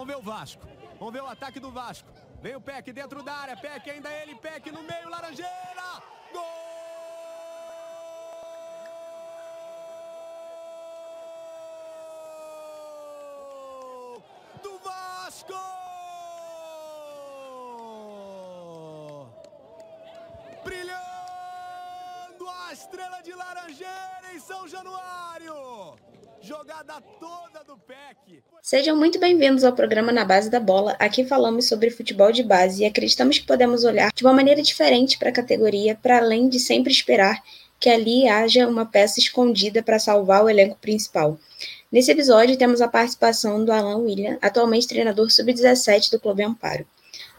Vamos ver o Vasco. Vamos ver o ataque do Vasco. Vem o Peck dentro da área. Peck ainda ele. Peck no meio. Laranjeira. Gol! do Vasco! Brilhando a estrela de Laranjeira em São Januário! Jogada toda do PEC. Sejam muito bem-vindos ao programa Na Base da Bola. Aqui falamos sobre futebol de base e acreditamos que podemos olhar de uma maneira diferente para a categoria, para além de sempre esperar que ali haja uma peça escondida para salvar o elenco principal. Nesse episódio, temos a participação do Alan William, atualmente treinador sub-17 do Clube Amparo.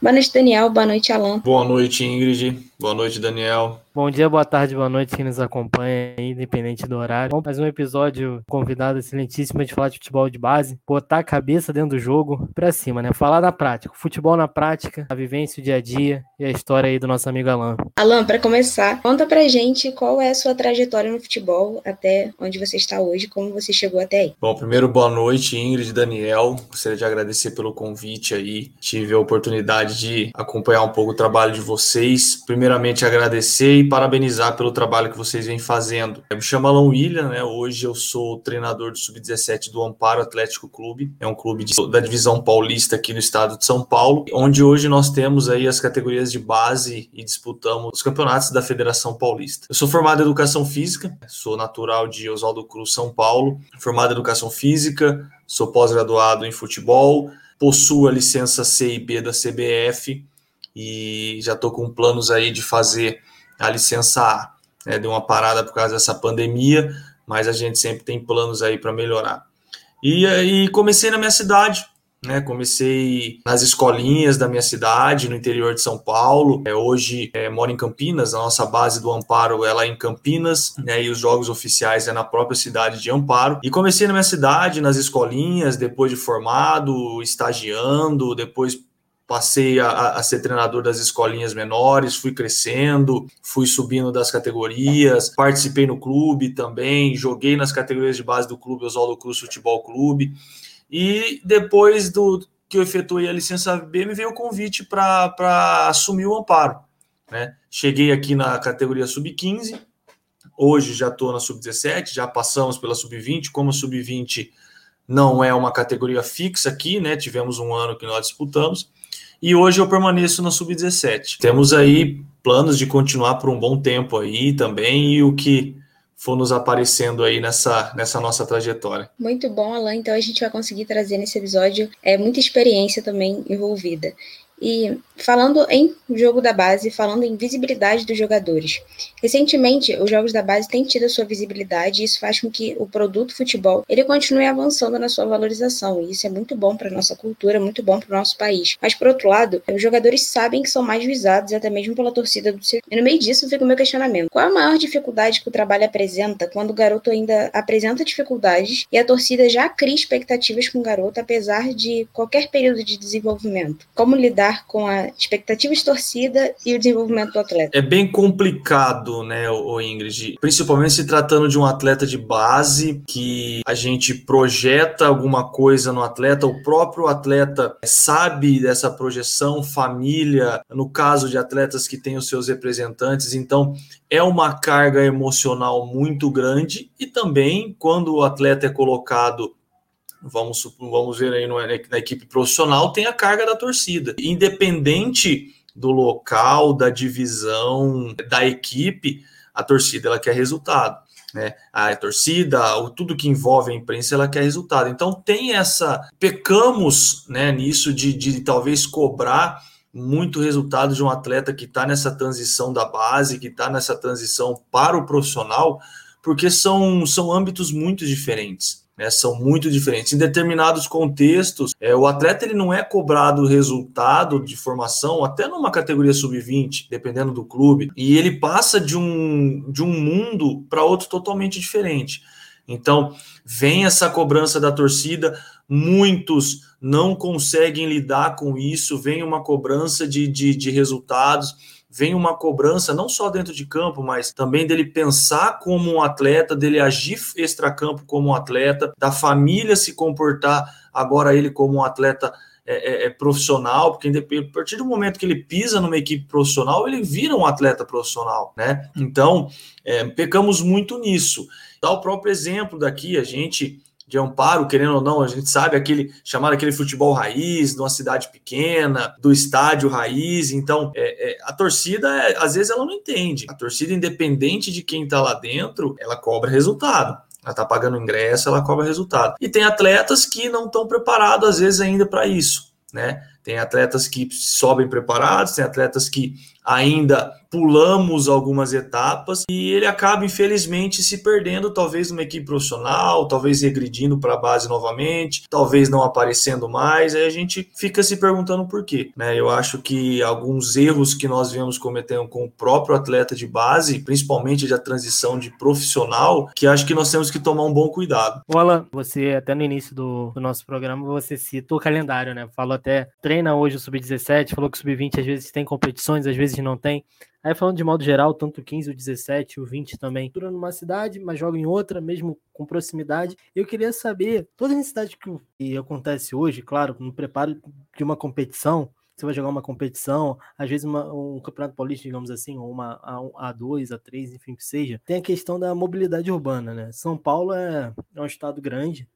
Boa noite, Daniel. Boa noite, Alan. Boa noite, Ingrid. Boa noite, Daniel. Bom dia, boa tarde, boa noite quem nos acompanha aí, independente do horário. Vamos fazer um episódio convidado excelentíssimo de falar de futebol de base, botar a cabeça dentro do jogo pra cima, né? Falar na prática, futebol na prática, a vivência, o dia a dia e a história aí do nosso amigo Alan. Alan, para começar, conta pra gente qual é a sua trajetória no futebol até onde você está hoje, como você chegou até aí. Bom, primeiro, boa noite, Ingrid e Daniel. Gostaria de agradecer pelo convite aí. Tive a oportunidade de acompanhar um pouco o trabalho de vocês. Primeiramente, agradecer e parabenizar pelo trabalho que vocês vêm fazendo. Eu me chamo Alan William, né? Hoje eu sou treinador do Sub-17 do Amparo Atlético Clube. É um clube de, da divisão paulista aqui no estado de São Paulo, onde hoje nós temos aí as categorias de base e disputamos os campeonatos da Federação Paulista. Eu sou formado em Educação Física, sou natural de Oswaldo Cruz, São Paulo, formado em Educação Física, sou pós-graduado em futebol, possuo a licença C e B da CBF e já estou com planos aí de fazer a licença A. Né? Deu uma parada por causa dessa pandemia, mas a gente sempre tem planos aí para melhorar. E aí comecei na minha cidade, né? Comecei nas escolinhas da minha cidade, no interior de São Paulo. É, hoje é, moro em Campinas, a nossa base do Amparo é lá em Campinas, né? E os jogos oficiais é na própria cidade de Amparo. E comecei na minha cidade, nas escolinhas, depois de formado, estagiando, depois passei a, a, ser treinador das escolinhas menores, fui crescendo, fui subindo das categorias, participei no clube também, joguei nas categorias de base do clube Oswaldo Cruz Futebol Clube. E depois do que eu efetuei a licença B, me veio o convite para assumir o amparo. Né? Cheguei aqui na categoria sub-15, hoje já estou na sub-17, já passamos pela sub-20, como a sub-20 não é uma categoria fixa aqui, né? Tivemos um ano que nós disputamos e hoje eu permaneço na sub-17. Temos aí planos de continuar por um bom tempo aí também e o que for nos aparecendo aí nessa, nessa nossa trajetória. Muito bom, Alain. Então a gente vai conseguir trazer nesse episódio é, muita experiência também envolvida. E falando em jogo da base, falando em visibilidade dos jogadores. Recentemente, os jogos da base têm tido a sua visibilidade e isso faz com que o produto futebol ele continue avançando na sua valorização. E isso é muito bom para nossa cultura, muito bom para o nosso país. Mas por outro lado, os jogadores sabem que são mais visados até mesmo pela torcida do circuito. E no meio disso fica o meu questionamento: qual a maior dificuldade que o trabalho apresenta quando o garoto ainda apresenta dificuldades e a torcida já cria expectativas com o garoto apesar de qualquer período de desenvolvimento? Como lidar com a expectativa de torcida e o desenvolvimento do atleta? É bem complicado, né, o Ingrid? Principalmente se tratando de um atleta de base que a gente projeta alguma coisa no atleta, o próprio atleta sabe dessa projeção, família, no caso de atletas que têm os seus representantes, então é uma carga emocional muito grande e também quando o atleta é colocado vamos, vamos ver aí na equipe profissional, tem a carga da torcida. Independente do local, da divisão, da equipe, a torcida ela quer resultado. Né? A torcida, tudo que envolve a imprensa, ela quer resultado. Então tem essa. Pecamos né, nisso de, de talvez cobrar muito resultado de um atleta que está nessa transição da base, que está nessa transição para o profissional, porque são, são âmbitos muito diferentes né, são muito diferentes. Em determinados contextos, é, o atleta ele não é cobrado resultado de formação, até numa categoria sub-20, dependendo do clube, e ele passa de um, de um mundo para outro totalmente diferente. Então, vem essa cobrança da torcida, muitos não conseguem lidar com isso, vem uma cobrança de, de, de resultados vem uma cobrança não só dentro de campo, mas também dele pensar como um atleta, dele agir extracampo como um atleta, da família se comportar agora ele como um atleta é, é, é profissional, porque a partir do momento que ele pisa numa equipe profissional, ele vira um atleta profissional, né? Então, é, pecamos muito nisso. Dá o próprio exemplo daqui, a gente de amparo, querendo ou não, a gente sabe aquele chamar aquele futebol raiz, de uma cidade pequena, do estádio raiz. Então, é, é, a torcida, é, às vezes, ela não entende. A torcida, independente de quem está lá dentro, ela cobra resultado. Ela está pagando ingresso, ela cobra resultado. E tem atletas que não estão preparados, às vezes, ainda para isso. Né? Tem atletas que sobem preparados, tem atletas que ainda pulamos algumas etapas e ele acaba infelizmente se perdendo talvez numa equipe profissional, talvez regredindo para a base novamente, talvez não aparecendo mais, aí a gente fica se perguntando por quê, né? Eu acho que alguns erros que nós vemos cometendo com o próprio atleta de base, principalmente da transição de profissional, que acho que nós temos que tomar um bom cuidado. Alan, você até no início do, do nosso programa você cita o calendário, né? Falou até treina hoje o sub-17, falou que o sub-20 às vezes tem competições, às vezes não tem. Aí falando de modo geral, tanto o 15, o 17, o 20 também, tudo numa cidade, mas joga em outra, mesmo com proximidade. Eu queria saber, toda a necessidade que, que acontece hoje, claro, no preparo de uma competição, você vai jogar uma competição, às vezes uma, um campeonato paulista, digamos assim, ou uma A, A2, A3, enfim, que seja, tem a questão da mobilidade urbana, né? São Paulo é, é um estado grande,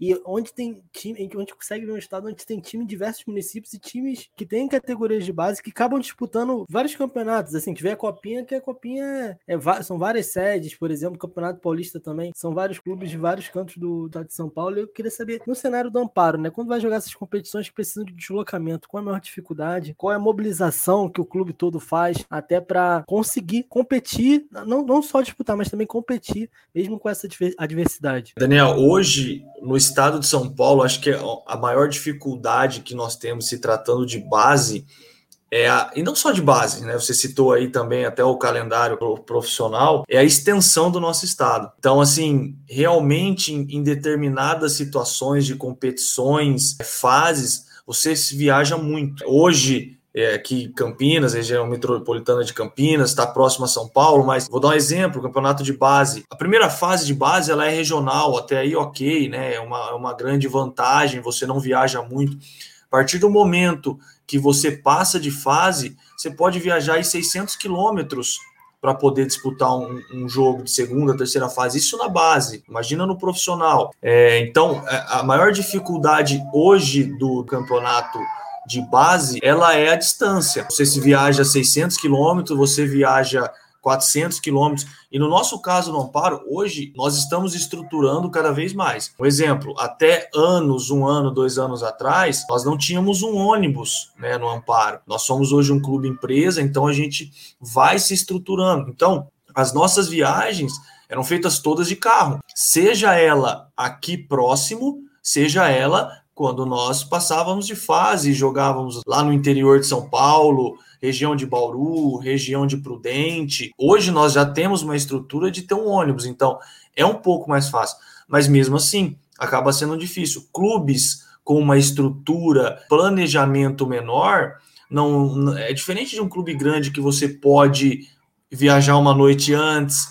e onde tem time, onde consegue ver um estado onde tem time em diversos municípios e times que têm categorias de base que acabam disputando vários campeonatos. Assim, tiver a copinha, que a copinha é, é, são várias sedes, por exemplo, Campeonato Paulista também. São vários clubes de vários cantos do estado de São Paulo. Eu queria saber, no cenário do Amparo, né? Quando vai jogar essas competições que precisam de deslocamento, qual é a maior dificuldade? Qual é a mobilização que o clube todo faz até para conseguir competir, não, não só disputar, mas também competir, mesmo com essa adversidade? Daniel, hoje no estado de São Paulo, acho que a maior dificuldade que nós temos se tratando de base é a, e não só de base, né? Você citou aí também até o calendário profissional, é a extensão do nosso estado. Então, assim, realmente em, determinadas situações de competições, fases, você viaja muito. Hoje, é, aqui Campinas, região metropolitana de Campinas, está próximo a São Paulo, mas vou dar um exemplo, campeonato de base. A primeira fase de base ela é regional, até aí ok, né? É uma, é uma grande vantagem, você não viaja muito. A partir do momento que você passa de fase, você pode viajar aí 600 quilômetros para poder disputar um, um, jogo de segunda, terceira fase. Isso na base, imagina no profissional. É, então, a maior dificuldade hoje do campeonato de base, ela é a distância. Você se viaja 600 quilômetros, você viaja 400 quilômetros. E no nosso caso no Amparo, hoje nós estamos estruturando cada vez mais. Um exemplo, até anos, um ano, dois anos atrás, nós não tínhamos um ônibus né, no Amparo. Nós somos hoje um clube empresa, então a gente vai se estruturando. Então, as nossas viagens eram feitas todas de carro, seja ela aqui próximo, seja ela quando nós passávamos de fase, jogávamos lá no interior de São Paulo, região de Bauru, região de Prudente. Hoje nós já temos uma estrutura de ter um ônibus, então é um pouco mais fácil. Mas mesmo assim, acaba sendo difícil. Clubes com uma estrutura, planejamento menor, não é diferente de um clube grande que você pode viajar uma noite antes,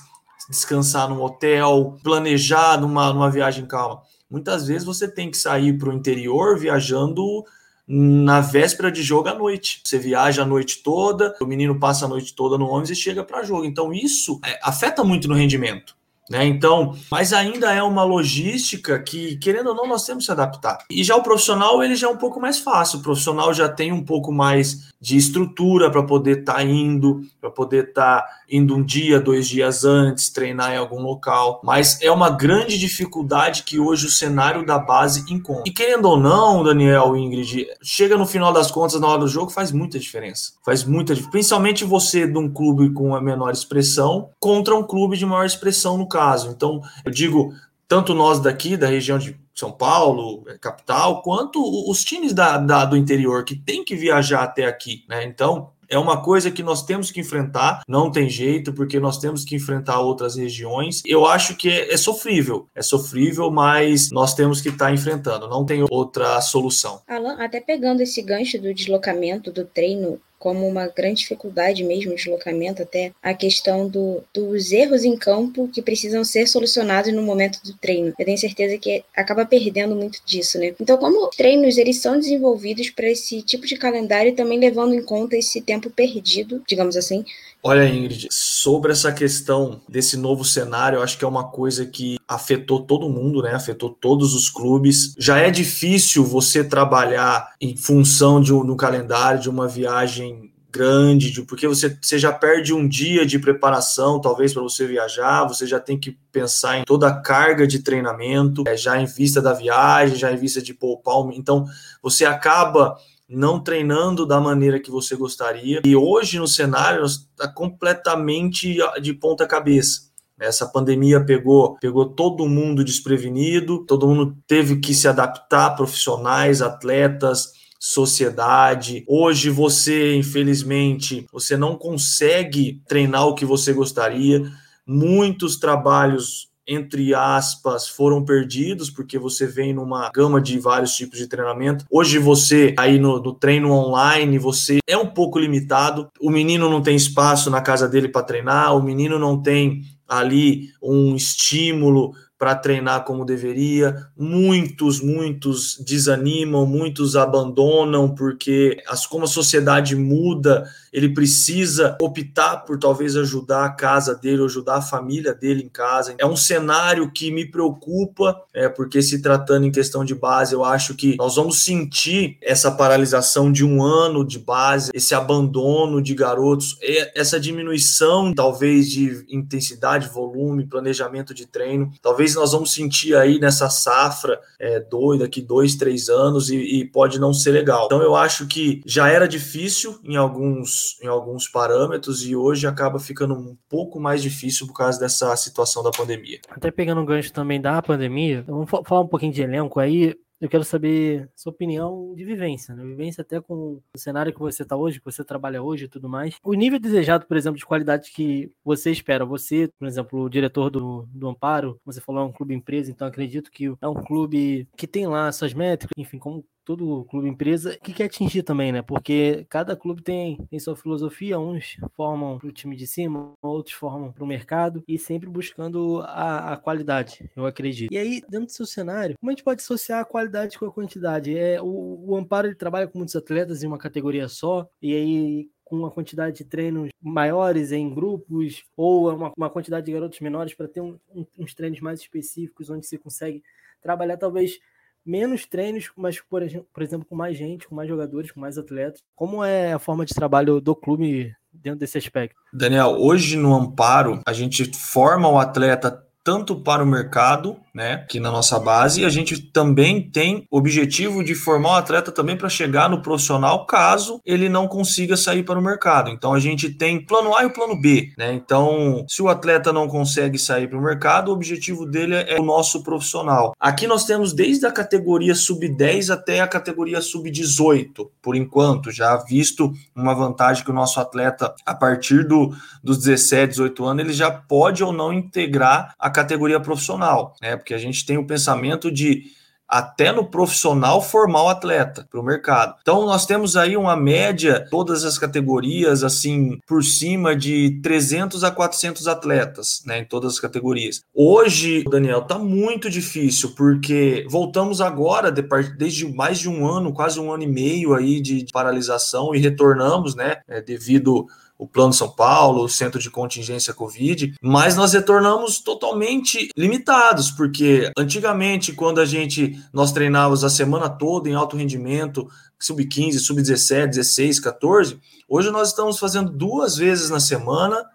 descansar num hotel, planejar numa, numa viagem calma. Muitas vezes você tem que sair para o interior viajando na véspera de jogo à noite. Você viaja a noite toda, o menino passa a noite toda no ônibus e chega para jogo. Então isso é, afeta muito no rendimento. Né? Então, mas ainda é uma logística que, querendo ou não, nós temos que se adaptar. E já o profissional, ele já é um pouco mais fácil. O profissional já tem um pouco mais de estrutura para poder estar tá indo, para poder estar tá indo um dia, dois dias antes, treinar em algum local. Mas é uma grande dificuldade que hoje o cenário da base encontra. E querendo ou não, Daniel, Ingrid, chega no final das contas, na hora do jogo, faz muita diferença. Faz muita diferença. Principalmente você de um clube com a menor expressão contra um clube de maior expressão no caso. Então, eu digo, tanto nós daqui, da região de São Paulo, é, capital, quanto os times da, da, do interior que tem que viajar até aqui, né? Então, é uma coisa que nós temos que enfrentar, não tem jeito, porque nós temos que enfrentar outras regiões. Eu acho que é, é sofrível, é sofrível, mas nós temos que estar tá enfrentando, não tem outra solução. Alan, até pegando esse gancho do deslocamento do treino como uma grande dificuldade mesmo, deslocamento até, a questão do, dos erros em campo que precisam ser solucionados no momento do treino. Eu tenho certeza que acaba perdendo muito disso, né? Então, como os treinos eles são desenvolvidos para esse tipo de calendário, também levando em conta esse tempo perdido, digamos assim, Olha, Ingrid, sobre essa questão desse novo cenário, eu acho que é uma coisa que afetou todo mundo, né? Afetou todos os clubes. Já é difícil você trabalhar em função de um, no calendário de uma viagem grande, de, porque você, você já perde um dia de preparação, talvez para você viajar, você já tem que pensar em toda a carga de treinamento, é, já em vista da viagem, já em vista de poupar. Então, você acaba não treinando da maneira que você gostaria. E hoje no cenário está completamente de ponta cabeça. Essa pandemia pegou, pegou todo mundo desprevenido, todo mundo teve que se adaptar, profissionais, atletas, sociedade. Hoje você, infelizmente, você não consegue treinar o que você gostaria. Muitos trabalhos entre aspas, foram perdidos, porque você vem numa gama de vários tipos de treinamento. Hoje você, aí no, no treino online, você é um pouco limitado. O menino não tem espaço na casa dele para treinar, o menino não tem ali um estímulo para treinar como deveria. Muitos, muitos desanimam, muitos abandonam porque as como a sociedade muda, ele precisa optar por talvez ajudar a casa dele, ajudar a família dele em casa. É um cenário que me preocupa, é porque se tratando em questão de base, eu acho que nós vamos sentir essa paralisação de um ano de base, esse abandono de garotos, essa diminuição talvez de intensidade, volume, planejamento de treino, talvez talvez nós vamos sentir aí nessa safra é, doida daqui dois, três anos e, e, pode não ser legal. Então eu acho que já era difícil em alguns, em alguns parâmetros e hoje acaba ficando um pouco mais difícil por causa dessa situação da pandemia. Até pegando um gancho também da pandemia, vamos falar um pouquinho de elenco aí eu quero saber sua opinião de vivência, né? Vivência até com o cenário que você está hoje, que você trabalha hoje e tudo mais. O nível desejado, por exemplo, de qualidade que você espera. Você, por exemplo, o diretor do, do Amparo, você falou é um clube empresa, então acredito que é um clube que tem lá suas métricas, enfim, como todo clube empresa que quer atingir também, né? Porque cada clube tem, tem sua filosofia, uns formam para o time de cima, outros formam para o mercado e sempre buscando a, a, qualidade, eu acredito. E aí, dentro do seu cenário, como a gente pode associar a qualidade com a quantidade? É, o, o Amparo ele trabalha com muitos atletas em uma categoria só, e aí com uma quantidade de treinos maiores em grupos ou uma, uma quantidade de garotos menores para ter um, um, uns treinos mais específicos onde você consegue trabalhar talvez menos treinos, mas, por exemplo, com mais gente, com mais jogadores, com mais atletas. Como é a forma de trabalho do clube dentro desse aspecto? Daniel, hoje no Amparo, a gente forma o atleta tanto para o mercado, né, aqui na nossa base, a gente também tem objetivo de formar o atleta também para chegar no profissional, caso ele não consiga sair para o mercado. Então a gente tem plano A e o plano B, né? Então, se o atleta não consegue sair para o mercado, o objetivo dele é o nosso profissional. Aqui nós temos desde a categoria sub-10 até a categoria sub-18, por enquanto, já visto uma vantagem que o nosso atleta, a partir do, dos 17, 18 anos, ele já pode ou não integrar a categoria profissional, né? Porque a gente tem o pensamento de até no profissional formar o atleta para o mercado. Então nós temos aí uma média, todas as categorias, assim, por cima de 300 a 400 atletas, né, em todas as categorias. Hoje, Daniel, tá muito difícil, porque voltamos agora, desde mais de um ano, quase um ano e meio aí de paralisação e retornamos, né, é, devido o Plano São Paulo, o Centro de Contingência Covid, mas nós retornamos totalmente limitados, porque antigamente, quando a gente nós treinávamos a semana toda em alto rendimento, sub-15, sub-17, 16, 14, hoje nós estamos fazendo duas vezes na semana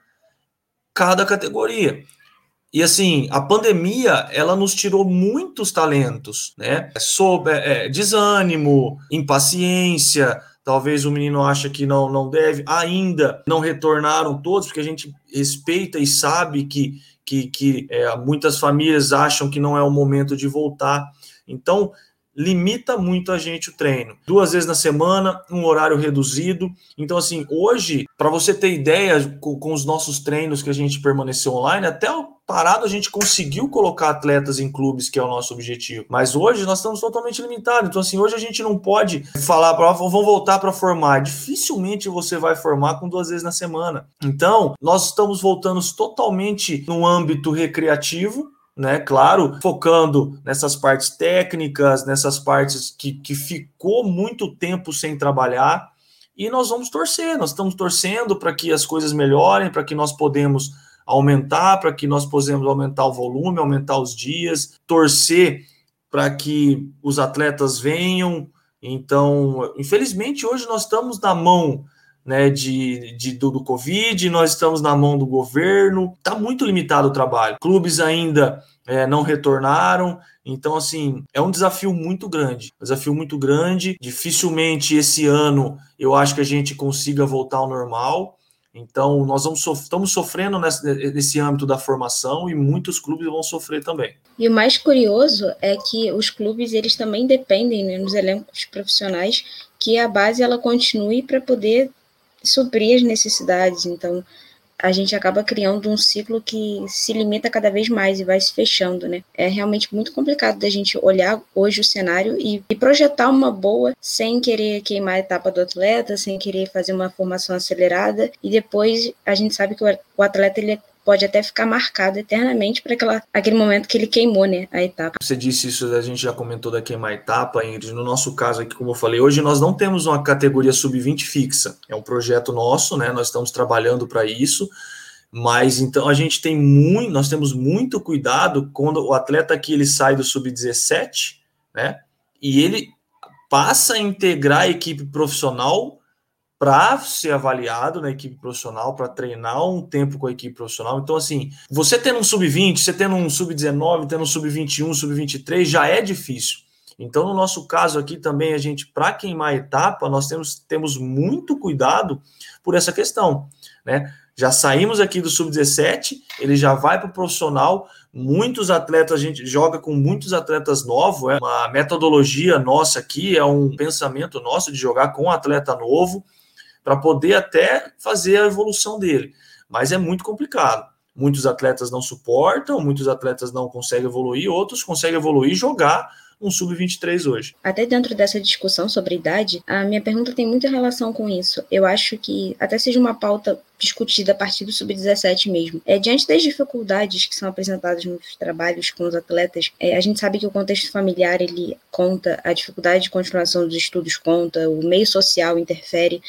cada categoria. E assim, a pandemia, ela nos tirou muitos talentos, né? Sob é, desânimo, impaciência, Talvez o menino acha que não, não deve, ainda não retornaram todos, porque a gente respeita e sabe que, que, que é, muitas famílias acham que não é o momento de voltar. Então, limita muito a gente o treino. Duas vezes na semana, um horário reduzido. Então, assim, hoje, para você ter ideia, com, com, os nossos treinos que a gente permaneceu online, até o parado a gente conseguiu colocar atletas em clubes, que é o nosso objetivo. Mas hoje nós estamos totalmente limitados. Então, assim, hoje a gente não pode falar para vão voltar para formar. Dificilmente você vai formar com duas vezes na semana. Então, nós estamos voltando totalmente no âmbito recreativo, né? Claro, focando nessas partes técnicas, nessas partes que, que ficou muito tempo sem trabalhar. E nós vamos torcer, nós estamos torcendo para que as coisas melhorem, para que nós podemos aumentar, para que nós possamos aumentar o volume, aumentar os dias, torcer para que os atletas venham. Então, infelizmente, hoje nós estamos na mão né, de, de do, do, Covid, nós estamos na mão do governo, está muito limitado o trabalho. Clubes ainda é, não retornaram, então, assim, é um desafio muito grande. Desafio muito grande. Dificilmente esse ano eu acho que a gente consiga voltar ao normal. Então, nós vamos sof estamos sofrendo nesse, nesse âmbito da formação e muitos clubes vão sofrer também. E o mais curioso é que os clubes eles também dependem né, nos elencos profissionais que a base ela continue para poder suprir as necessidades. Então, a gente acaba criando um ciclo que se limita cada vez mais e vai se fechando, né? É realmente muito complicado da gente olhar hoje o cenário e, e, projetar uma boa sem querer queimar a etapa do atleta, sem querer fazer uma formação acelerada e depois a gente sabe que o, atleta ele pode até ficar marcado eternamente para aquele momento que ele queimou né, a etapa. Você disse isso, a gente já comentou da queimar a etapa, Ingrid. No nosso caso aqui, como eu falei, hoje nós não temos uma categoria sub-20 fixa. É um projeto nosso, né? Nós estamos trabalhando para isso. Mas então a gente tem muito, nós temos muito cuidado quando o atleta aqui ele sai do sub-17, né? E ele passa a integrar a equipe profissional para ser avaliado na equipe profissional, para treinar um tempo com a equipe profissional. Então, assim, você tendo um sub-20, você tendo um sub-19, tendo um sub-21, sub-23, já é difícil. Então, no nosso caso aqui também, a gente, para queimar a etapa, nós temos, temos muito cuidado por essa questão, né? Já saímos aqui do sub-17, ele já vai para o profissional. Muitos atletas, a gente joga com muitos atletas novos. É uma metodologia nossa aqui, é um pensamento nosso de jogar com um atleta novo para poder até fazer a evolução dele. Mas é muito complicado. Muitos atletas não suportam, muitos atletas não conseguem evoluir, outros conseguem evoluir e jogar um sub-23 hoje. Até dentro dessa discussão sobre idade, a minha pergunta tem muita relação com isso. Eu acho que até seja uma pauta discutida a partir do sub-17 mesmo. É, diante das dificuldades que são apresentadas nos trabalhos com os atletas, é, a gente sabe que o contexto familiar ele conta, a dificuldade de continuação dos estudos conta, o meio social interfere.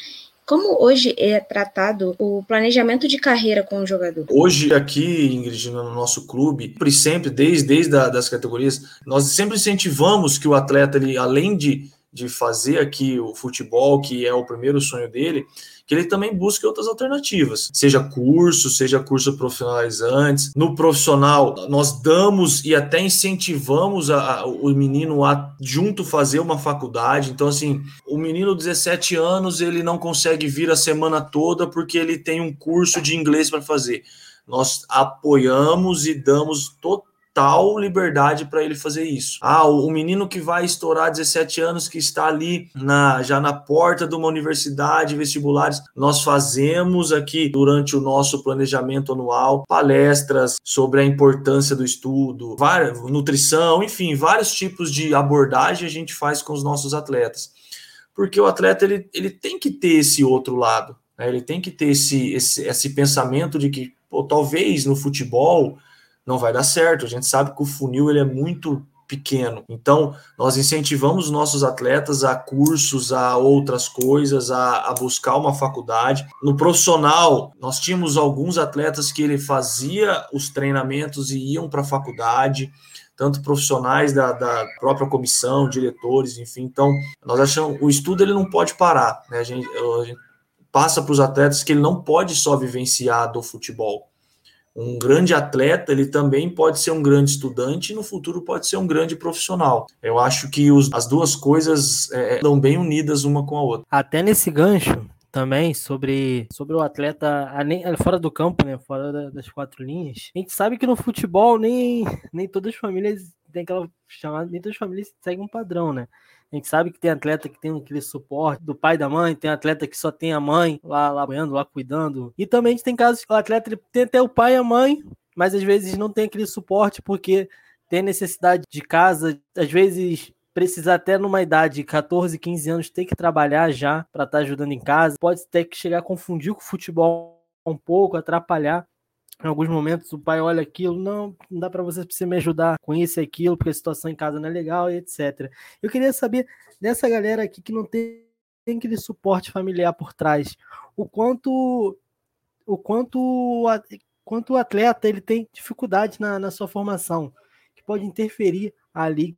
Como hoje é tratado o planejamento de carreira com o jogador? Hoje, aqui, Ingrid, no nosso clube, sempre, desde, desde a, das categorias, nós sempre incentivamos que o atleta, ele, além de, de fazer aqui o futebol, que é o primeiro sonho dele, que ele também busque outras alternativas, seja curso, seja curso profissionalizantes. No profissional, nós damos e até incentivamos a, a, o menino a junto fazer uma faculdade. Então, assim, o menino 17 anos, ele não consegue vir a semana toda porque ele tem um curso de inglês para fazer. Nós apoiamos e damos total total liberdade para ele fazer isso. Ah, o, menino que vai estourar 17 anos, que está ali na, já na porta de uma universidade, vestibulares, nós fazemos aqui durante o nosso planejamento anual palestras sobre a importância do estudo, nutrição, enfim, vários tipos de abordagem a gente faz com os nossos atletas. Porque o atleta ele, ele tem que ter esse outro lado, né? ele tem que ter esse, esse, esse pensamento de que pô, talvez no futebol não vai dar certo. A gente sabe que o funil ele é muito pequeno. Então, nós incentivamos nossos atletas a cursos, a outras coisas, a, a, buscar uma faculdade. No profissional, nós tínhamos alguns atletas que ele fazia os treinamentos e iam para a faculdade, tanto profissionais da, da, própria comissão, diretores, enfim. Então, nós achamos o estudo ele não pode parar, né? A gente, a gente passa para os atletas que ele não pode só vivenciar do futebol um grande atleta, ele também pode ser um grande estudante e no futuro pode ser um grande profissional. Eu acho que os, as duas coisas é, estão bem unidas uma com a outra. Até nesse gancho também sobre, sobre o atleta fora do campo, né, fora das quatro linhas. A gente sabe que no futebol nem, nem todas as famílias tem aquela chamada, nem todas as famílias seguem um padrão, né? A gente sabe que tem atleta que tem aquele suporte do pai da mãe, tem atleta que só tem a mãe lá, lá lá cuidando. E também a gente tem casos que o atleta ele tem até o pai e a mãe, mas às vezes não tem aquele suporte porque tem necessidade de casa, às vezes precisa até numa idade de 14, 15 anos ter que trabalhar já para estar tá ajudando em casa, pode ter que chegar a confundir com o futebol um pouco, atrapalhar. Em alguns momentos o pai olha aquilo, não, não dá para você, você me ajudar com isso e aquilo, porque a situação em casa não é legal e etc. Eu queria saber dessa galera aqui que não tem, tem aquele suporte familiar por trás, o quanto o quanto quanto o atleta ele tem dificuldade na, na sua formação, que pode interferir ali,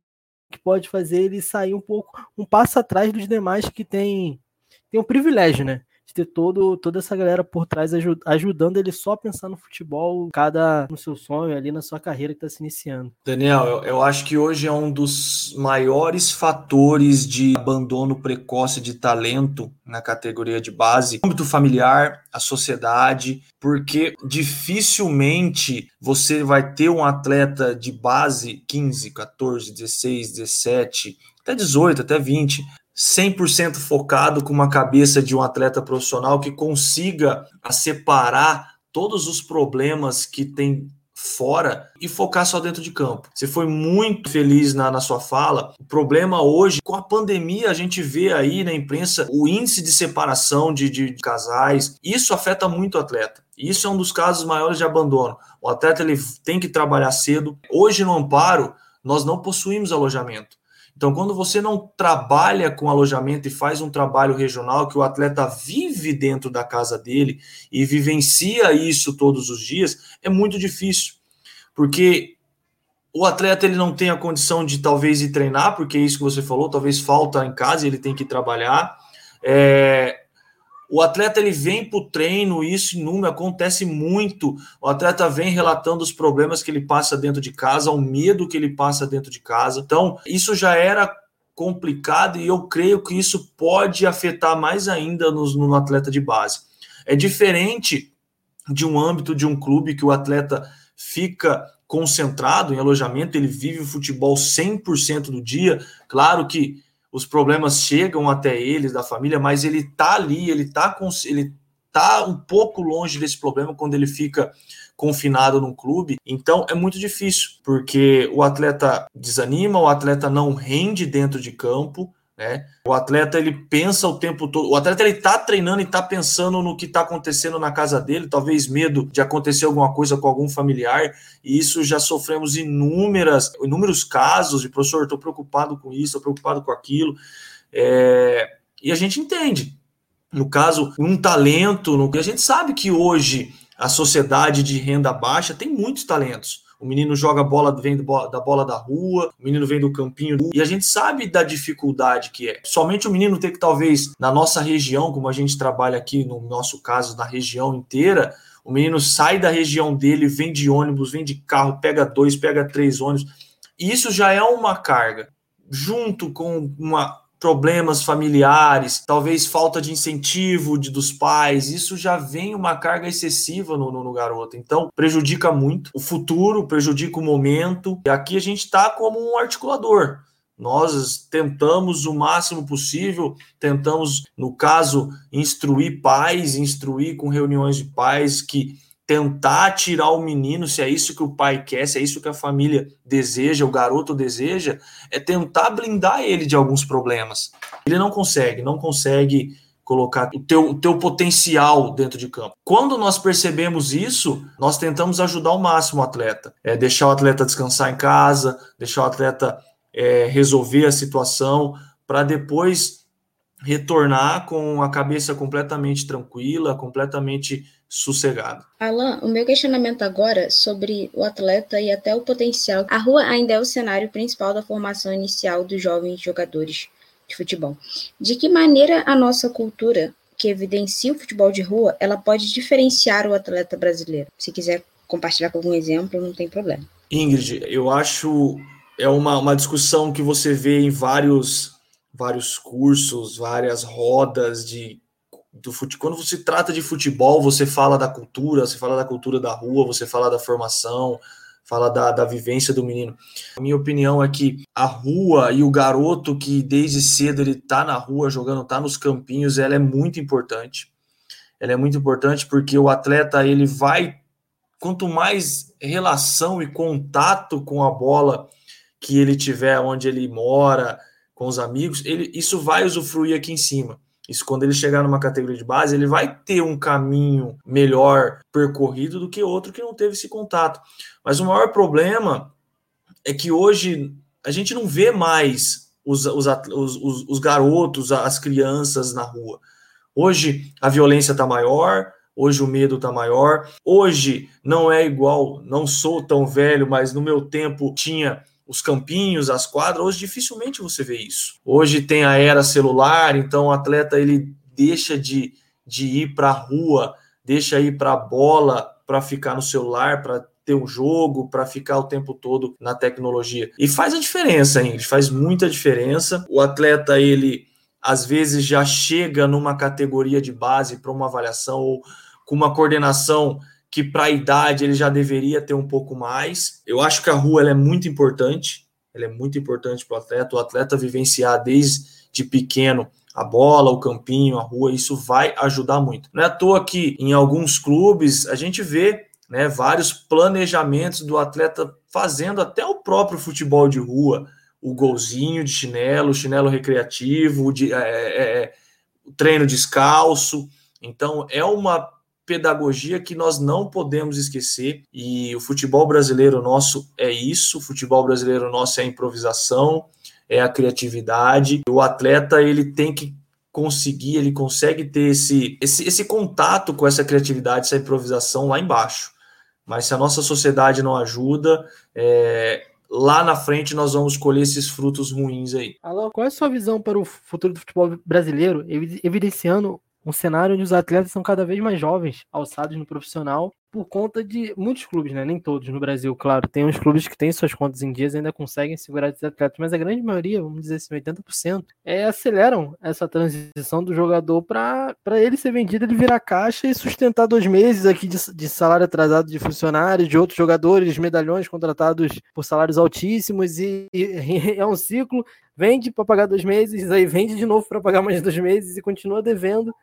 que pode fazer ele sair um pouco, um passo atrás dos demais que tem, tem um privilégio, né? De ter todo, toda essa galera por trás ajudando ele só a pensar no futebol, cada no seu sonho ali na sua carreira que está se iniciando. Daniel, eu, eu, acho que hoje é um dos maiores fatores de abandono precoce de talento na categoria de base, o âmbito familiar, a sociedade, porque dificilmente você vai ter um atleta de base 15, 14, 16, 17, até 18, até 20, 100% focado com uma cabeça de um atleta profissional que consiga separar todos os problemas que tem fora e focar só dentro de campo. Você foi muito feliz na, na sua fala. O problema hoje, com a pandemia, a gente vê aí na imprensa o índice de separação de, de, de casais. Isso afeta muito o atleta. Isso é um dos casos maiores de abandono. O atleta ele tem que trabalhar cedo. Hoje no Amparo, nós não possuímos alojamento. Então, quando você não trabalha com alojamento e faz um trabalho regional, que o atleta vive dentro da casa dele e vivencia isso todos os dias, é muito difícil. Porque o atleta ele não tem a condição de talvez ir treinar, porque é isso que você falou, talvez falta em casa, ele tem que trabalhar. É, o atleta ele vem para o treino, isso em número acontece muito. O atleta vem relatando os problemas que ele passa dentro de casa, o medo que ele passa dentro de casa. Então, isso já era complicado e eu creio que isso pode afetar mais ainda no, no atleta de base. É diferente de um âmbito de um clube que o atleta fica concentrado em alojamento, ele vive o futebol 100% do dia. Claro que os problemas chegam até eles, da família, mas ele tá ali, ele tá, com, ele tá um pouco longe desse problema quando ele fica confinado num clube. Então é muito difícil, porque o atleta desanima, o atleta não rende dentro de campo, né? O atleta ele pensa o tempo todo. O atleta ele tá treinando e tá pensando no que tá acontecendo na casa dele, talvez medo de acontecer alguma coisa com algum familiar. E isso já sofremos inúmeras, inúmeros casos de professor, estou preocupado com isso, estou preocupado com aquilo. É... E a gente entende. No caso, um talento, no... a gente sabe que hoje a sociedade de renda baixa tem muitos talentos o menino joga bola, vem da bola da rua, o menino vem do campinho, e a gente sabe da dificuldade que é. Somente o menino ter que, talvez, na nossa região, como a gente trabalha aqui, no nosso caso, na região inteira, o menino sai da região dele, vem de ônibus, vem de carro, pega dois, pega três ônibus. E isso já é uma carga. Junto com uma problemas familiares, talvez falta de incentivo de, dos pais, isso já vem uma carga excessiva no, no, no, garoto. Então, prejudica muito o futuro, prejudica o momento. E aqui a gente está como um articulador. Nós tentamos o máximo possível, tentamos, no caso, instruir pais, instruir com reuniões de pais que tentar tirar o menino, se é isso que o pai quer, se é isso que a família deseja, o garoto deseja, é tentar blindar ele de alguns problemas. Ele não consegue, não consegue colocar o teu, o teu potencial dentro de campo. Quando nós percebemos isso, nós tentamos ajudar ao máximo o atleta. É deixar o atleta descansar em casa, deixar o atleta é, resolver a situação, para depois retornar com a cabeça completamente tranquila, completamente sossegado. Alan, o meu questionamento agora sobre o atleta e até o potencial. A rua ainda é o cenário principal da formação inicial dos jovens jogadores de futebol. De que maneira a nossa cultura, que evidencia o futebol de rua, ela pode diferenciar o atleta brasileiro? Se quiser compartilhar com algum exemplo, não tem problema. Ingrid, eu acho é uma, uma discussão que você vê em vários vários cursos, várias rodas de do fute... quando se trata de futebol, você fala da cultura, você fala da cultura da rua, você fala da formação, fala da, da vivência do menino. A minha opinião é que a rua e o garoto que desde cedo ele tá na rua jogando, tá nos campinhos, ela é muito importante. Ela é muito importante porque o atleta ele vai quanto mais relação e contato com a bola que ele tiver onde ele mora, com os amigos, ele, isso vai usufruir aqui em cima. Isso, quando ele chegar numa categoria de base, ele vai ter um caminho melhor percorrido do que outro que não teve esse contato. Mas o maior problema é que hoje a gente não vê mais os, os, os, os garotos, as crianças na rua. Hoje a violência está maior, hoje o medo está maior. Hoje não é igual, não sou tão velho, mas no meu tempo tinha os campinhos, as quadras, hoje dificilmente você vê isso. Hoje tem a era celular, então o atleta ele deixa de, de ir para a rua, deixa ir para a bola para ficar no celular, para ter um jogo, para ficar o tempo todo na tecnologia. E faz a diferença, hein? faz muita diferença. O atleta, ele às vezes já chega numa categoria de base para uma avaliação ou com uma coordenação que para a idade ele já deveria ter um pouco mais. Eu acho que a rua é muito importante, ela é muito importante para o atleta, o atleta vivenciar desde pequeno a bola, o campinho, a rua, isso vai ajudar muito. Não é à toa que em alguns clubes a gente vê né, vários planejamentos do atleta fazendo até o próprio futebol de rua, o golzinho de chinelo, o chinelo recreativo, de, é, é, é o treino descalço. Então é uma pedagogia que nós não podemos esquecer. E o futebol brasileiro nosso é isso, o futebol brasileiro nosso é a improvisação, é a criatividade. O atleta ele tem que conseguir, ele consegue ter esse, esse, esse contato com essa criatividade, essa improvisação lá embaixo. Mas se a nossa sociedade não ajuda, é, lá na frente nós vamos colher esses frutos ruins aí. Alô, qual é a sua visão para o futuro do futebol brasileiro, evidenciando um cenário onde os atletas são cada vez mais jovens, alçados no profissional, por conta de muitos clubes, né? Nem todos no Brasil, claro. Tem uns clubes que têm suas contas em dias e ainda conseguem segurar esses atletas, mas a grande maioria, vamos dizer assim, 80%, é, aceleram essa transição do jogador para ele ser vendido, ele virar caixa e sustentar dois meses aqui de, de salário atrasado de funcionários, de outros jogadores, medalhões contratados por salários altíssimos e, e é um ciclo. Vende para pagar dois meses, aí vende de novo para pagar mais dois meses e continua devendo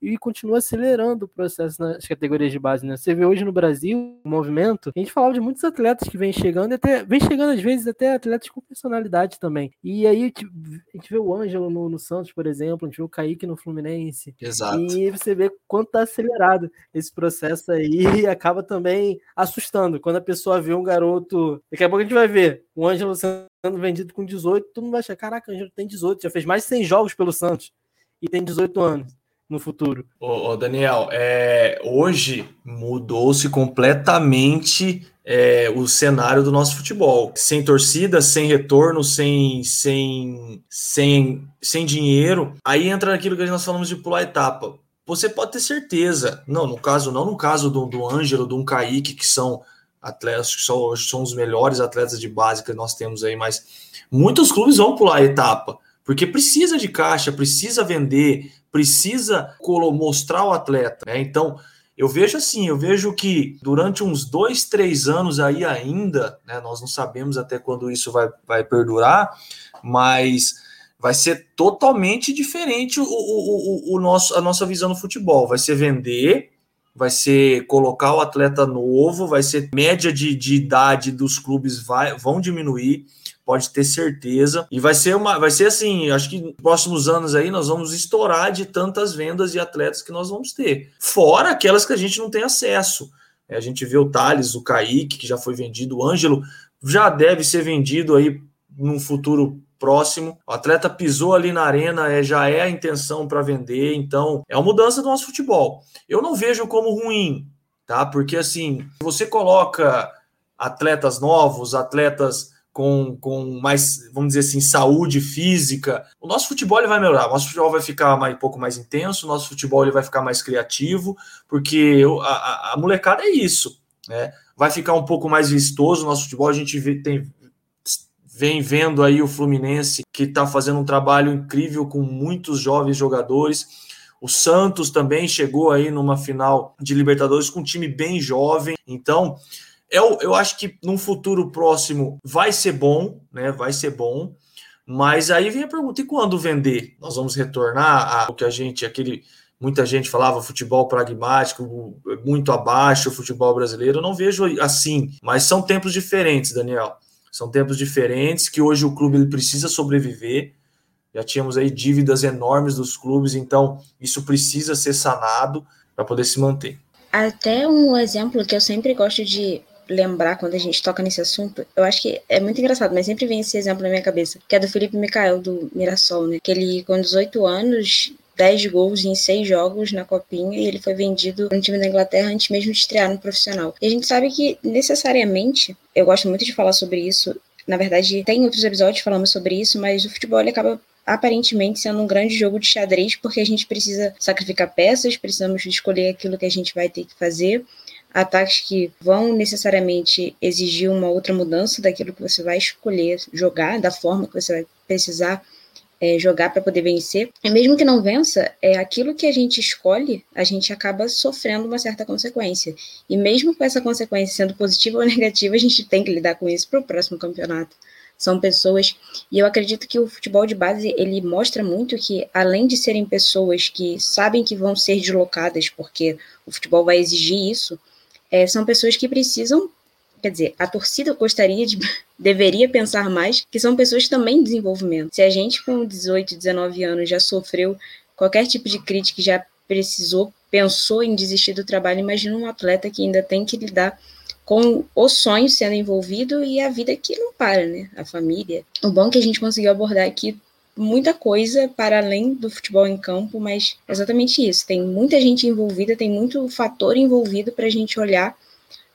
e continua acelerando o processo nas categorias de base, né? Você vê hoje no Brasil o movimento, a gente falava de muitos atletas que vêm chegando, até vem chegando às vezes até atletas com personalidade também. E aí a gente vê o Ângelo no, no, Santos, por exemplo, a gente vê o Kaique no Fluminense. Exato. E você vê quanto tá acelerado esse processo aí e acaba também assustando. Quando a pessoa vê um garoto, daqui a pouco a gente vai ver o Ângelo sendo vendido com 18, todo mundo vai achar, caraca, o Ângelo tem 18, já fez mais de 100 jogos pelo Santos e tem 18 anos no futuro. Ô, ô Daniel, é, hoje mudou-se completamente é, o cenário do nosso futebol. Sem torcida, sem retorno, sem, sem, sem, sem dinheiro. Aí entra aquilo que nós falamos de pular etapa. Você pode ter certeza, não, no caso, não no caso do, do Ângelo, do Kaique, que são atletas que são, são os melhores atletas de base que nós temos aí, mas muitos clubes vão pular etapa, porque precisa de caixa, precisa vender, precisa mostrar o atleta. Né? Então, eu vejo assim, eu vejo que durante uns dois, três anos aí ainda, né, nós não sabemos até quando isso vai, vai perdurar, mas vai ser totalmente diferente o, o, o, o, nosso, a nossa visão no futebol. Vai ser vender, vai ser colocar o atleta novo, vai ser média de, de idade dos clubes vai, vão diminuir pode ter certeza. E vai ser uma, vai ser assim, acho que nos próximos anos aí nós vamos estourar de tantas vendas de atletas que nós vamos ter. Fora aquelas que a gente não tem acesso. É, a gente vê o Thales, o Kaique, que já foi vendido, o Ângelo já deve ser vendido aí num futuro próximo. O atleta pisou ali na arena, é, já é a intenção para vender, então é uma mudança do nosso futebol. Eu não vejo como ruim, tá? Porque assim, você coloca atletas novos, atletas com, com mais, vamos dizer assim, saúde física, o nosso futebol ele vai melhorar, o nosso futebol vai ficar mais, um pouco mais intenso, o nosso futebol ele vai ficar mais criativo, porque a, a molecada é isso, né? Vai ficar um pouco mais vistoso o nosso futebol, a gente vê, tem, vem vendo aí o Fluminense, que está fazendo um trabalho incrível com muitos jovens jogadores, o Santos também chegou aí numa final de Libertadores com um time bem jovem, então eu, eu acho que num futuro próximo vai ser bom, né? Vai ser bom. Mas aí vem a pergunta: e quando vender? Nós vamos retornar ao que a gente, aquele muita gente falava futebol pragmático, muito abaixo o futebol brasileiro. Eu não vejo assim, mas são tempos diferentes, Daniel. São tempos diferentes que hoje o clube ele precisa sobreviver. Já tínhamos aí dívidas enormes dos clubes, então isso precisa ser sanado para poder se manter. Até um exemplo que eu sempre gosto de lembrar quando a gente toca nesse assunto, eu acho que é muito engraçado, mas sempre vem esse exemplo na minha cabeça, que é do Felipe Micael, do Mirassol, né? Que ele, com 18 anos, 10 gols em 6 jogos na Copinha e ele foi vendido um time da Inglaterra antes mesmo de estrear no profissional. E a gente sabe que, necessariamente, eu gosto muito de falar sobre isso. Na verdade, tem outros episódios falando sobre isso, mas o futebol ele acaba aparentemente sendo um grande jogo de xadrez, porque a gente precisa sacrificar peças, precisamos escolher aquilo que a gente vai ter que fazer ataques que vão necessariamente exigir uma outra mudança daquilo que você vai escolher jogar, da forma que você vai precisar é, jogar para poder vencer. E mesmo que não vença, é aquilo que a gente escolhe, a gente acaba sofrendo uma certa consequência. E mesmo com essa consequência sendo positiva ou negativa, a gente tem que lidar com isso para o próximo campeonato. São pessoas, e eu acredito que o futebol de base ele mostra muito que, além de serem pessoas que sabem que vão ser deslocadas, porque o futebol vai exigir isso, é, são pessoas que precisam, quer dizer, a torcida gostaria de, deveria pensar mais que são pessoas também em desenvolvimento. Se a gente com 18, 19 anos já sofreu qualquer tipo de crítica, já precisou, pensou em desistir do trabalho, imagina um atleta que ainda tem que lidar com o sonho sendo envolvido e a vida que não para, né? A família. O bom é que a gente conseguiu abordar aqui muita coisa para além do futebol em campo, mas é exatamente isso. Tem muita gente envolvida, tem muito fator envolvido para a gente olhar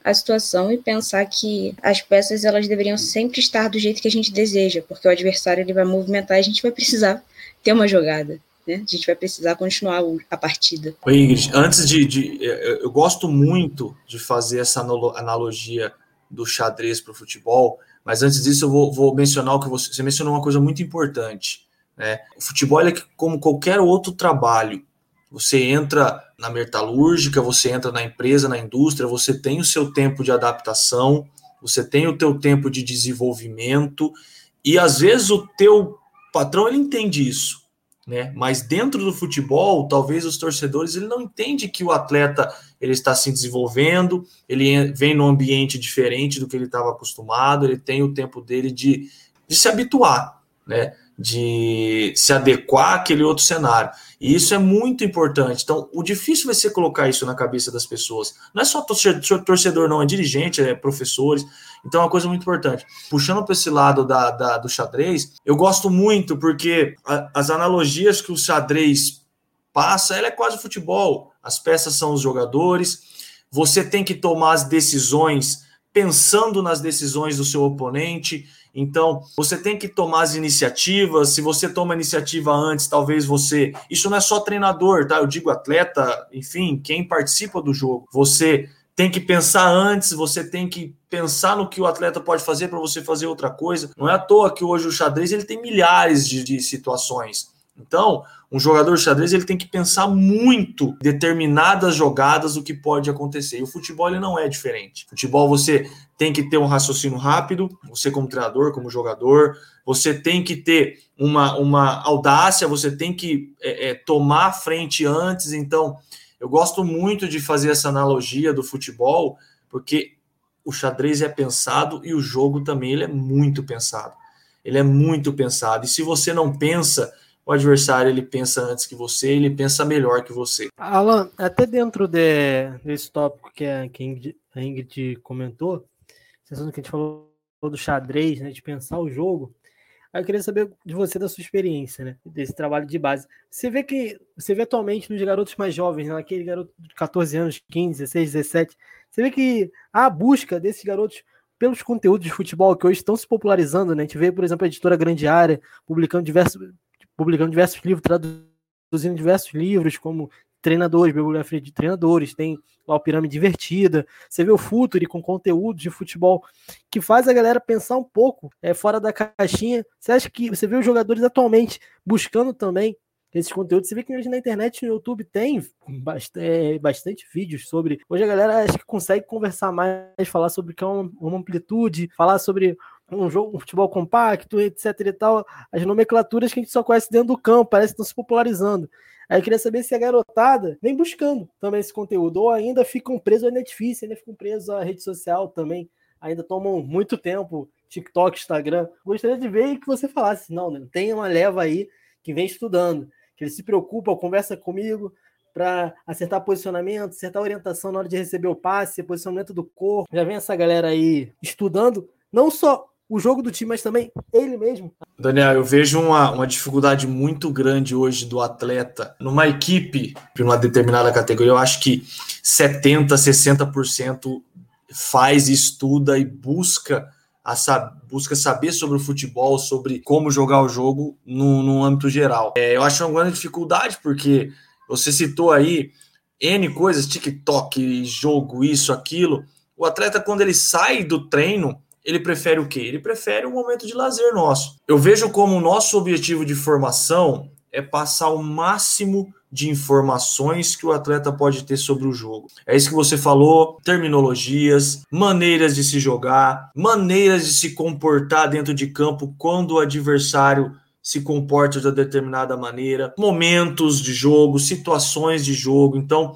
a situação e pensar que as peças elas deveriam sempre estar do jeito que a gente deseja, porque o adversário ele vai movimentar e a gente vai precisar ter uma jogada. Né? A gente vai precisar continuar a partida. Oi, Ingrid, antes de, de. Eu gosto muito de fazer essa analogia do xadrez para o futebol, mas antes disso eu vou, vou mencionar o que você, você mencionou uma coisa muito importante. Né? O futebol é como qualquer outro trabalho. Você entra na metalúrgica, você entra na empresa, na indústria, você tem o seu tempo de adaptação, você tem o teu tempo de desenvolvimento e às vezes o teu patrão ele entende isso, né? Mas dentro do futebol, talvez os torcedores ele não entende que o atleta ele está se desenvolvendo, ele vem num ambiente diferente do que ele estava acostumado, ele tem o tempo dele de, de se habituar, né? De se adequar àquele outro cenário. E isso é muito importante. Então, o difícil vai ser colocar isso na cabeça das pessoas. Não é só torcedor, não, é dirigente, é professores. Então, é uma coisa muito importante. Puxando para esse lado da, da, do xadrez, eu gosto muito porque a, as analogias que o xadrez passa, ela é quase futebol. As peças são os jogadores. Você tem que tomar as decisões pensando nas decisões do seu oponente então, você tem que tomar as iniciativas. Se você toma iniciativa antes, talvez você. Isso não é só treinador, tá? Eu digo atleta, enfim, quem participa do jogo. Você tem que pensar antes, você tem que pensar no que o atleta pode fazer para você fazer outra coisa. Não é à toa que hoje o xadrez ele tem milhares de, de situações. Então, um jogador de xadrez ele tem que pensar muito determinadas jogadas o que pode acontecer. E o futebol ele não é diferente. Futebol você tem que ter um raciocínio rápido, você como treinador, como jogador, você tem que ter uma, uma audácia, você tem que é, é, tomar a frente antes. Então, eu gosto muito de fazer essa analogia do futebol, porque o xadrez é pensado e o jogo também ele é muito pensado. Ele é muito pensado. E se você não pensa o adversário ele pensa antes que você, ele pensa melhor que você. Alan, até dentro de, desse tópico que a, que a, Ingrid, comentou, que a gente falou do xadrez, né, de pensar o jogo, eu queria saber de você da sua experiência, né, desse trabalho de base. Você vê que você vê atualmente nos garotos mais jovens, né, naquele garoto de 14 anos, 15, 16, 17, você vê que a busca desses garotos pelos conteúdos de futebol que hoje estão se popularizando, né? A gente vê, por exemplo, a editora Grande Área publicando diversos publicando diversos livros, traduzindo diversos livros, como treinadores, bibliografia de treinadores, tem lá o Pirâmide Divertida, você vê o Futuri com conteúdo de futebol que faz a galera pensar um pouco é, fora da caixinha. Você acha que você vê os jogadores atualmente buscando também esses conteúdos? Você vê que hoje na internet, no YouTube, tem bastante, é, bastante vídeos sobre. Hoje a galera acho que consegue conversar mais, falar sobre o que é uma, uma amplitude, falar sobre um jogo, um futebol compacto, etc e tal, as nomenclaturas que a gente só conhece dentro do campo, parece que estão se popularizando. Aí eu queria saber se a garotada vem buscando também esse conteúdo, ou ainda ficam presos ao Netflix, ainda ficam presos à rede social também, ainda tomam muito tempo, TikTok, Instagram. Gostaria de ver que você falasse, não, né, tem uma leva aí que vem estudando, que ele se preocupa, conversa comigo, para acertar posicionamento, acertar orientação na hora de receber o passe, posicionamento do corpo. Já vem essa galera aí estudando não só o jogo do time, mas também ele mesmo. Daniel, eu vejo uma, uma dificuldade muito grande hoje do atleta numa equipe, numa determinada categoria. Eu acho que 70%, 60% faz, estuda e busca a busca saber sobre o futebol, sobre como jogar o jogo no, no âmbito geral. É, eu acho uma grande dificuldade, porque você citou aí N coisas, TikTok, jogo, isso, aquilo. O atleta, quando ele sai do treino, ele prefere o quê? Ele prefere um momento de lazer nosso. Eu vejo como o nosso objetivo de formação é passar o máximo de informações que o atleta pode ter sobre o jogo. É isso que você falou, terminologias, maneiras de se jogar, maneiras de se comportar dentro de campo quando o adversário se comporta de determinada maneira, momentos de jogo, situações de jogo. Então,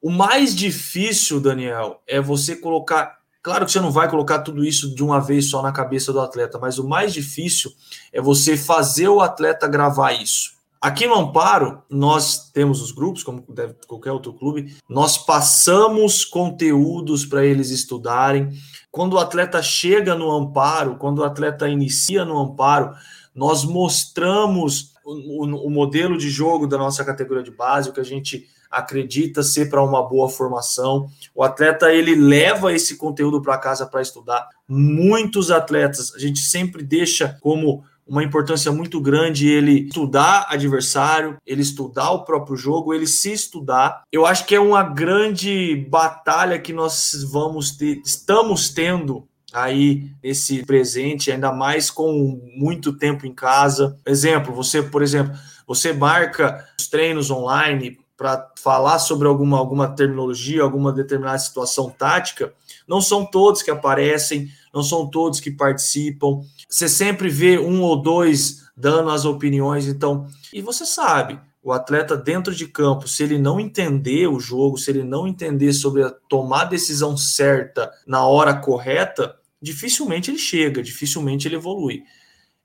o mais difícil, Daniel, é você colocar. Claro que você não vai colocar tudo isso de uma vez só na cabeça do atleta, mas o mais difícil é você fazer o atleta gravar isso. Aqui no Amparo, nós temos os grupos, como deve qualquer outro clube, nós passamos conteúdos para eles estudarem. Quando o atleta chega no Amparo, quando o atleta inicia no Amparo, nós mostramos o, o, o modelo de jogo da nossa categoria de base, o que a gente acredita ser para uma boa formação. O atleta ele leva esse conteúdo para casa para estudar. Muitos atletas a gente sempre deixa como uma importância muito grande ele estudar adversário, ele estudar o próprio jogo, ele se estudar. Eu acho que é uma grande batalha que nós vamos ter, estamos tendo aí esse presente, ainda mais com muito tempo em casa. Exemplo, você, por exemplo, você marca os treinos online para falar sobre alguma, alguma terminologia, alguma determinada situação tática, não são todos que aparecem, não são todos que participam. Você sempre vê um ou dois dando as opiniões, então, e você sabe, o atleta dentro de campo, se ele não entender o jogo, se ele não entender sobre a tomar a decisão certa na hora correta, dificilmente ele chega, dificilmente ele evolui.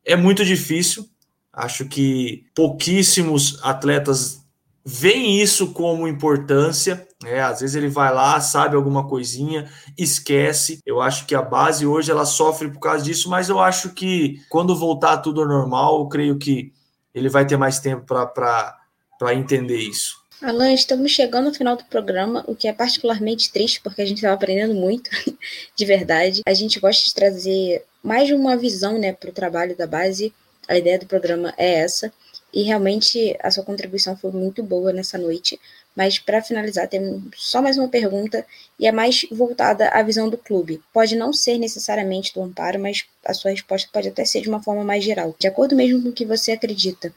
É muito difícil, acho que pouquíssimos atletas veem isso como importância. É, às vezes ele vai lá, sabe alguma coisinha, esquece. Eu acho que a base hoje ela sofre por causa disso, mas eu acho que quando voltar tudo ao normal, eu creio que ele vai ter mais tempo para entender isso. Alan, estamos chegando ao final do programa, o que é particularmente triste, porque a gente estava aprendendo muito, de verdade. A gente gosta de trazer mais uma visão né, para o trabalho da base. A ideia do programa é essa. E realmente a sua contribuição foi muito boa nessa noite. Mas para finalizar, tem só mais uma pergunta e é mais voltada à visão do clube. Pode não ser necessariamente do amparo, mas a sua resposta pode até ser de uma forma mais geral. De acordo mesmo com o que você acredita,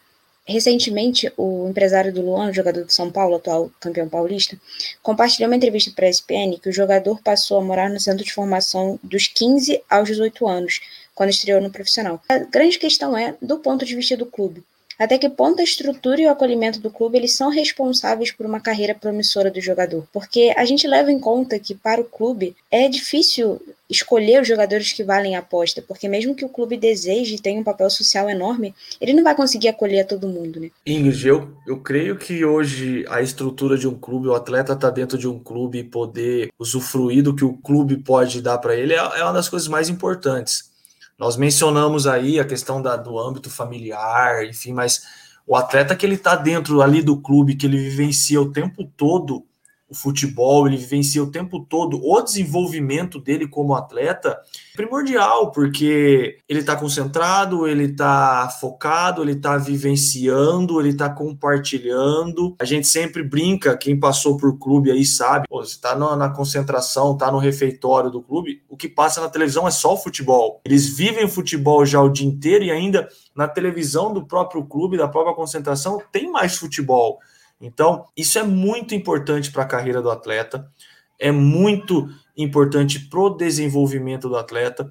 Recentemente, o empresário do Luan, jogador do São Paulo, atual campeão paulista, compartilhou uma entrevista para a ESPN que o jogador passou a morar no centro de formação dos 15 aos 18 anos, quando estreou no profissional. A grande questão é do ponto de vista do clube. Até que ponto a estrutura e o acolhimento do clube eles são responsáveis por uma carreira promissora do jogador? Porque a gente leva em conta que para o clube é difícil escolher os jogadores que valem a aposta, porque mesmo que o clube deseje e tenha um papel social enorme, ele não vai conseguir acolher todo mundo, né? Ingrid, eu, eu creio que hoje a estrutura de um clube, o atleta tá dentro de um clube e poder usufruir do que o clube pode dar para ele é, é uma das coisas mais importantes. Nós mencionamos aí a questão da, do âmbito familiar, enfim, mas o atleta que ele está dentro ali do clube, que ele vivencia o tempo todo o futebol, ele vivencia o tempo todo o desenvolvimento dele como atleta, primordial, porque ele está concentrado, ele está focado, ele está vivenciando, ele está compartilhando. A gente sempre brinca, quem passou por clube aí sabe, pô, você está na, concentração, está no refeitório do clube, o que passa na televisão é só o futebol. Eles vivem o futebol já o dia inteiro e ainda na televisão do próprio clube, da própria concentração, tem mais futebol. Então, isso é muito importante para a carreira do atleta, é muito importante para o desenvolvimento do atleta.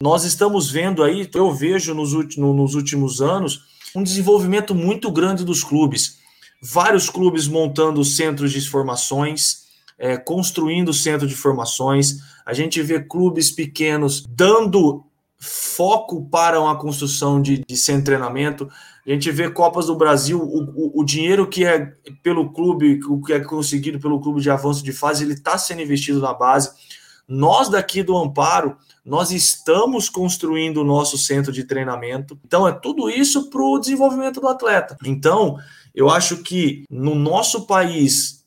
nós estamos vendo aí, eu vejo nos, nos últimos anos, um desenvolvimento muito grande dos clubes. Vários clubes montando centros de formações, é, construindo centro de formações. A gente vê clubes pequenos dando foco para uma construção de, de centro de treinamento. A gente vê Copas do Brasil, o, o, o, dinheiro que é pelo clube, o que é conseguido pelo clube de avanço de fase, ele está sendo investido na base. Nós daqui do Amparo, nós estamos construindo o nosso centro de treinamento. Então, é tudo isso para o desenvolvimento do atleta. Então, eu acho que no nosso país,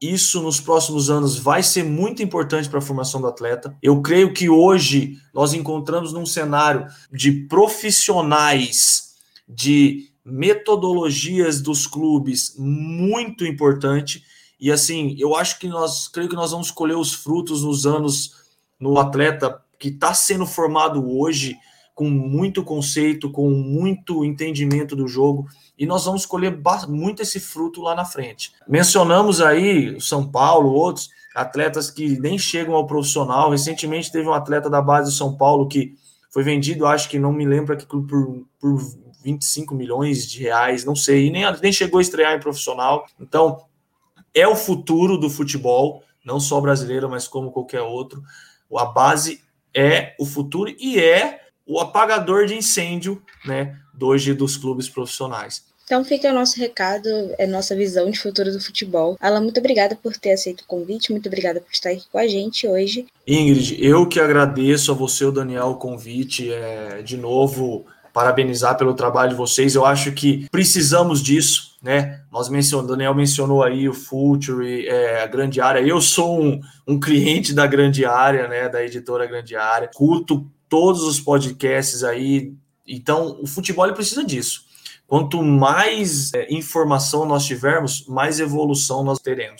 isso nos próximos anos vai ser muito importante para a formação do atleta. Eu creio que hoje nós encontramos num cenário de profissionais de metodologias dos clubes muito importante. E assim, eu acho que nós creio que nós vamos colher os frutos nos anos no atleta que está sendo formado hoje com muito conceito, com muito entendimento do jogo, e nós vamos colher muito esse fruto lá na frente. Mencionamos aí o São Paulo, outros atletas que nem chegam ao profissional. Recentemente teve um atleta da base do São Paulo que foi vendido, acho que não me lembro aqui, por, por 25 milhões de reais, não sei, e nem, nem chegou a estrear em profissional. Então, é o futuro do futebol, não só brasileiro, mas como qualquer outro. A base é o futuro e é o apagador de incêndio, né, hoje dos clubes profissionais. Então fica o nosso recado, é nossa visão de futuro do futebol. Alan, muito obrigada por ter aceito o convite, muito obrigada por estar aqui com a gente hoje. Ingrid, eu que agradeço a você, o Daniel, o convite. É, de novo, parabenizar pelo trabalho de vocês. Eu acho que precisamos disso, né? Nós mencionamos, Daniel mencionou aí o Future, é, a grande área. Eu sou um, um cliente da grande área, né? Da editora Grande Área. Curto todos os podcasts aí. Então, o futebol precisa disso. Quanto mais é, informação nós tivermos, mais evolução nós teremos.